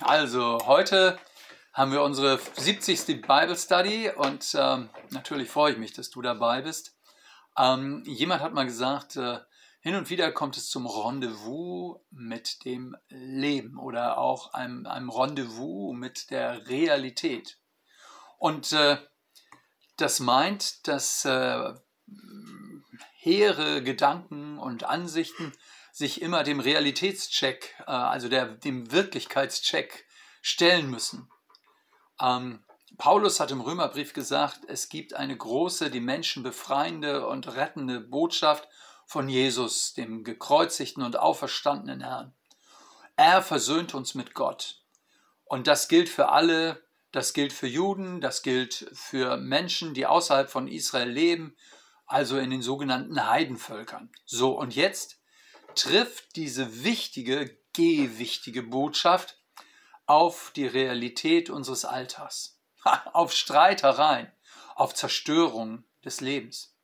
Also, heute haben wir unsere 70. Bible Study und ähm, natürlich freue ich mich, dass du dabei bist. Ähm, jemand hat mal gesagt, äh, hin und wieder kommt es zum Rendezvous mit dem Leben oder auch einem, einem Rendezvous mit der Realität. Und äh, das meint, dass äh, hehre Gedanken und Ansichten sich immer dem Realitätscheck, äh, also der, dem Wirklichkeitscheck stellen müssen. Ähm, Paulus hat im Römerbrief gesagt, es gibt eine große, die Menschen befreiende und rettende Botschaft von Jesus, dem gekreuzigten und auferstandenen Herrn. Er versöhnt uns mit Gott. Und das gilt für alle, das gilt für Juden, das gilt für Menschen, die außerhalb von Israel leben, also in den sogenannten Heidenvölkern. So, und jetzt trifft diese wichtige, gewichtige Botschaft auf die Realität unseres Alltags, auf Streitereien, auf Zerstörung des Lebens.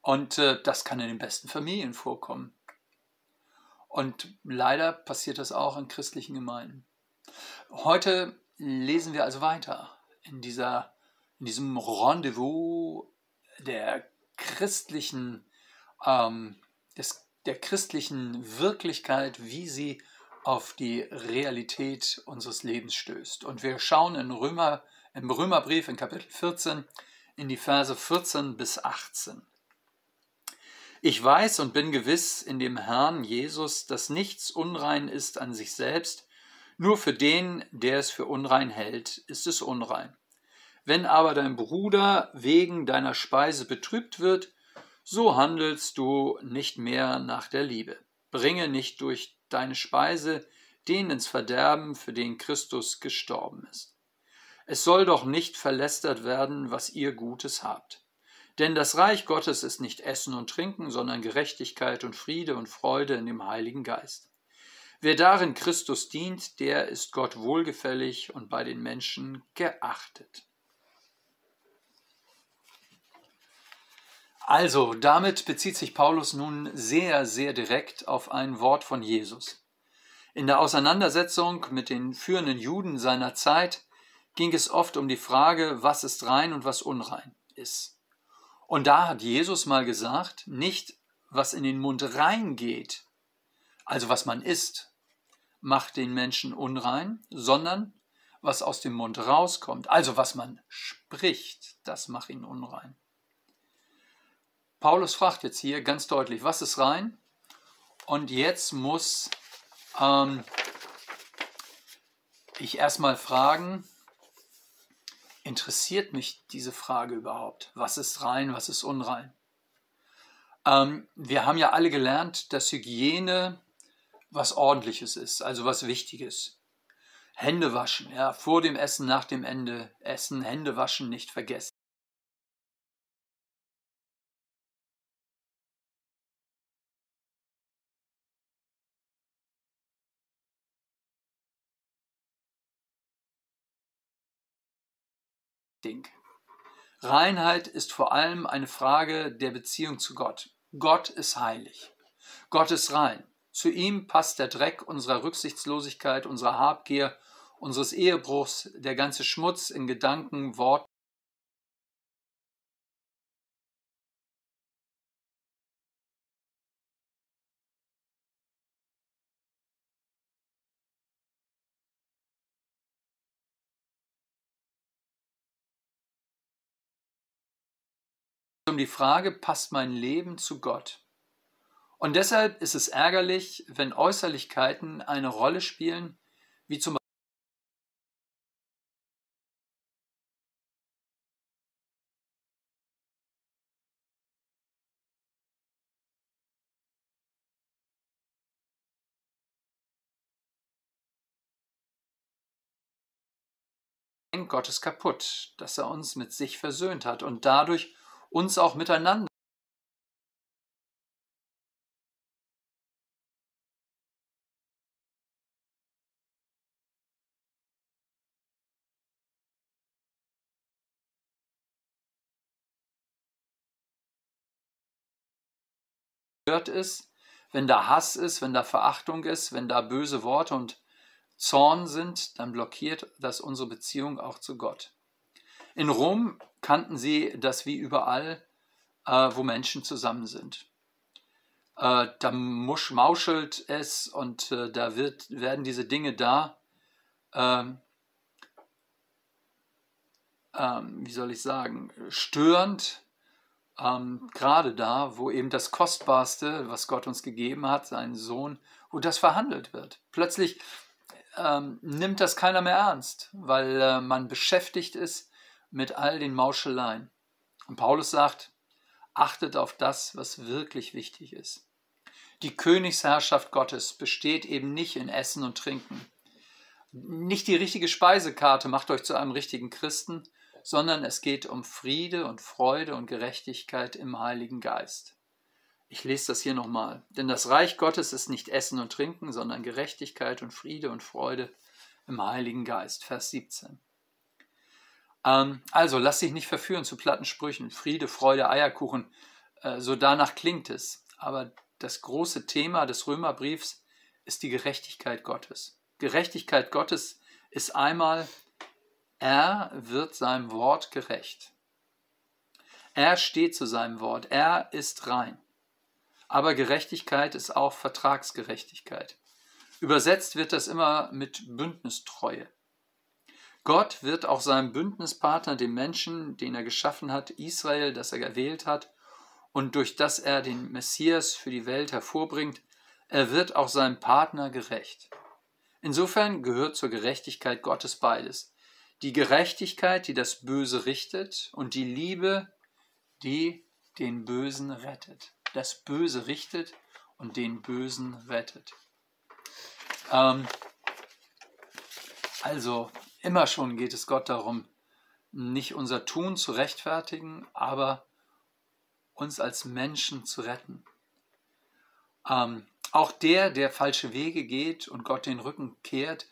Und äh, das kann in den besten Familien vorkommen. Und leider passiert das auch in christlichen Gemeinden. Heute lesen wir also weiter in, dieser, in diesem Rendezvous der christlichen, ähm, des der christlichen Wirklichkeit, wie sie auf die Realität unseres Lebens stößt. Und wir schauen in Römer, im Römerbrief in Kapitel 14 in die Verse 14 bis 18. Ich weiß und bin gewiss in dem Herrn Jesus, dass nichts unrein ist an sich selbst, nur für den, der es für unrein hält, ist es unrein. Wenn aber dein Bruder wegen deiner Speise betrübt wird, so handelst du nicht mehr nach der Liebe. Bringe nicht durch deine Speise den ins Verderben, für den Christus gestorben ist. Es soll doch nicht verlästert werden, was ihr Gutes habt. Denn das Reich Gottes ist nicht Essen und Trinken, sondern Gerechtigkeit und Friede und Freude in dem Heiligen Geist. Wer darin Christus dient, der ist Gott wohlgefällig und bei den Menschen geachtet. Also, damit bezieht sich Paulus nun sehr, sehr direkt auf ein Wort von Jesus. In der Auseinandersetzung mit den führenden Juden seiner Zeit ging es oft um die Frage, was ist rein und was unrein ist. Und da hat Jesus mal gesagt, nicht was in den Mund reingeht, also was man isst, macht den Menschen unrein, sondern was aus dem Mund rauskommt, also was man spricht, das macht ihn unrein. Paulus fragt jetzt hier ganz deutlich, was ist rein? Und jetzt muss ähm, ich erstmal fragen, interessiert mich diese Frage überhaupt? Was ist rein, was ist unrein? Ähm, wir haben ja alle gelernt, dass Hygiene was Ordentliches ist, also was Wichtiges. Hände waschen, ja, vor dem Essen, nach dem Ende Essen, Hände waschen nicht vergessen. Ding. Reinheit ist vor allem eine Frage der Beziehung zu Gott. Gott ist heilig. Gott ist rein. Zu ihm passt der Dreck unserer Rücksichtslosigkeit, unserer Habgier, unseres Ehebruchs, der ganze Schmutz in Gedanken, Worten um die Frage, passt mein Leben zu Gott? Und deshalb ist es ärgerlich, wenn Äußerlichkeiten eine Rolle spielen, wie zum Beispiel Gottes kaputt, dass er uns mit sich versöhnt hat und dadurch uns auch miteinander hört es, Wenn da Hass ist, wenn da Verachtung ist, wenn da böse Worte und Zorn sind, dann blockiert das unsere Beziehung auch zu Gott. In Rom kannten sie das wie überall, äh, wo Menschen zusammen sind. Äh, da musch, mauschelt es und äh, da wird, werden diese Dinge da, ähm, ähm, wie soll ich sagen, störend, ähm, gerade da, wo eben das Kostbarste, was Gott uns gegeben hat, seinen Sohn, wo das verhandelt wird. Plötzlich ähm, nimmt das keiner mehr ernst, weil äh, man beschäftigt ist mit all den Mauscheleien. Und Paulus sagt, achtet auf das, was wirklich wichtig ist. Die Königsherrschaft Gottes besteht eben nicht in Essen und Trinken. Nicht die richtige Speisekarte macht euch zu einem richtigen Christen, sondern es geht um Friede und Freude und Gerechtigkeit im Heiligen Geist. Ich lese das hier nochmal. Denn das Reich Gottes ist nicht Essen und Trinken, sondern Gerechtigkeit und Friede und Freude im Heiligen Geist. Vers 17. Ähm, also lass dich nicht verführen zu platten Sprüchen. Friede, Freude, Eierkuchen. Äh, so danach klingt es. Aber das große Thema des Römerbriefs ist die Gerechtigkeit Gottes. Gerechtigkeit Gottes ist einmal er wird seinem Wort gerecht. Er steht zu seinem Wort. Er ist rein. Aber Gerechtigkeit ist auch Vertragsgerechtigkeit. Übersetzt wird das immer mit Bündnistreue. Gott wird auch seinem Bündnispartner, dem Menschen, den er geschaffen hat, Israel, das er gewählt hat und durch das er den Messias für die Welt hervorbringt, er wird auch seinem Partner gerecht. Insofern gehört zur Gerechtigkeit Gottes beides die Gerechtigkeit, die das Böse richtet, und die Liebe, die den Bösen rettet. Das Böse richtet und den Bösen rettet. Ähm, also immer schon geht es Gott darum, nicht unser Tun zu rechtfertigen, aber uns als Menschen zu retten. Ähm, auch der, der falsche Wege geht und Gott den Rücken kehrt,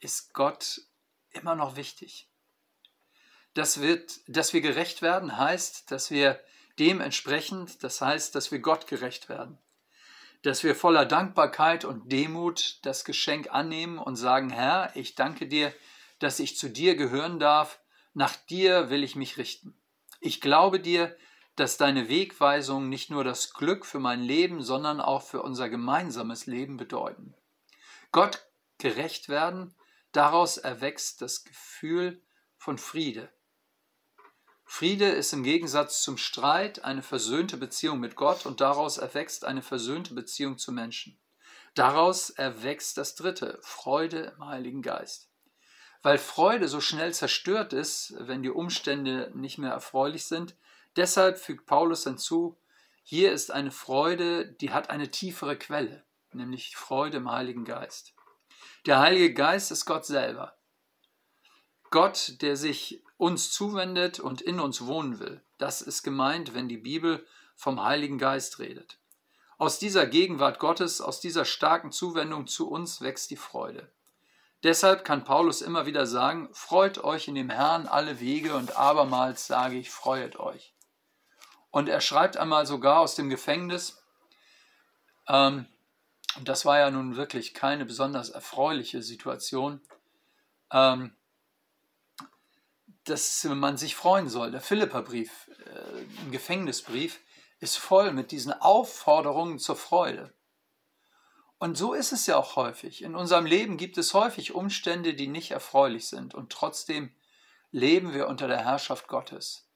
ist Gott immer noch wichtig. Das wird, dass wir gerecht werden, heißt, dass wir dementsprechend, das heißt, dass wir Gott gerecht werden. Dass wir voller Dankbarkeit und Demut das Geschenk annehmen und sagen, Herr, ich danke dir, dass ich zu dir gehören darf, nach dir will ich mich richten. Ich glaube dir, dass deine Wegweisungen nicht nur das Glück für mein Leben, sondern auch für unser gemeinsames Leben bedeuten. Gott gerecht werden Daraus erwächst das Gefühl von Friede. Friede ist im Gegensatz zum Streit eine versöhnte Beziehung mit Gott und daraus erwächst eine versöhnte Beziehung zu Menschen. Daraus erwächst das Dritte, Freude im Heiligen Geist. Weil Freude so schnell zerstört ist, wenn die Umstände nicht mehr erfreulich sind, deshalb fügt Paulus hinzu, hier ist eine Freude, die hat eine tiefere Quelle, nämlich Freude im Heiligen Geist. Der Heilige Geist ist Gott selber. Gott, der sich uns zuwendet und in uns wohnen will. Das ist gemeint, wenn die Bibel vom Heiligen Geist redet. Aus dieser Gegenwart Gottes, aus dieser starken Zuwendung zu uns wächst die Freude. Deshalb kann Paulus immer wieder sagen, freut euch in dem Herrn alle Wege und abermals sage ich, freuet euch. Und er schreibt einmal sogar aus dem Gefängnis, ähm, und das war ja nun wirklich keine besonders erfreuliche Situation, ähm, dass man sich freuen soll. Der Philipperbrief, äh, ein Gefängnisbrief, ist voll mit diesen Aufforderungen zur Freude. Und so ist es ja auch häufig. In unserem Leben gibt es häufig Umstände, die nicht erfreulich sind. Und trotzdem leben wir unter der Herrschaft Gottes.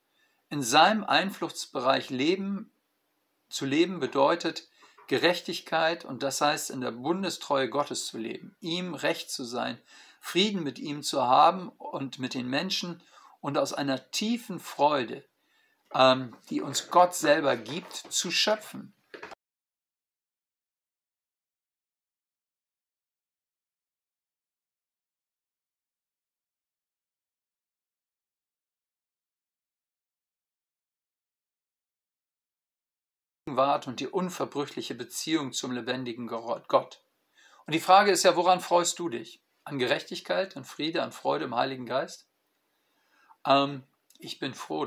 In seinem Einflussbereich leben, zu leben bedeutet, Gerechtigkeit und das heißt in der Bundestreue Gottes zu leben, ihm recht zu sein, Frieden mit ihm zu haben und mit den Menschen und aus einer tiefen Freude, ähm, die uns Gott selber gibt, zu schöpfen. Gegenwart und die unverbrüchliche Beziehung zum lebendigen Gott. Und die Frage ist ja, woran freust du dich? An Gerechtigkeit, an Friede, an Freude im Heiligen Geist? Ähm, ich bin froh,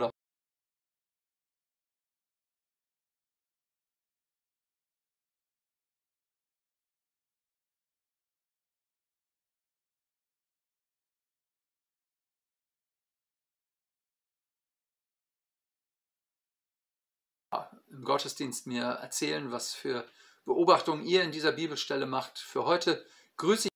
im Gottesdienst mir erzählen, was für Beobachtungen ihr in dieser Bibelstelle macht. Für heute grüße ich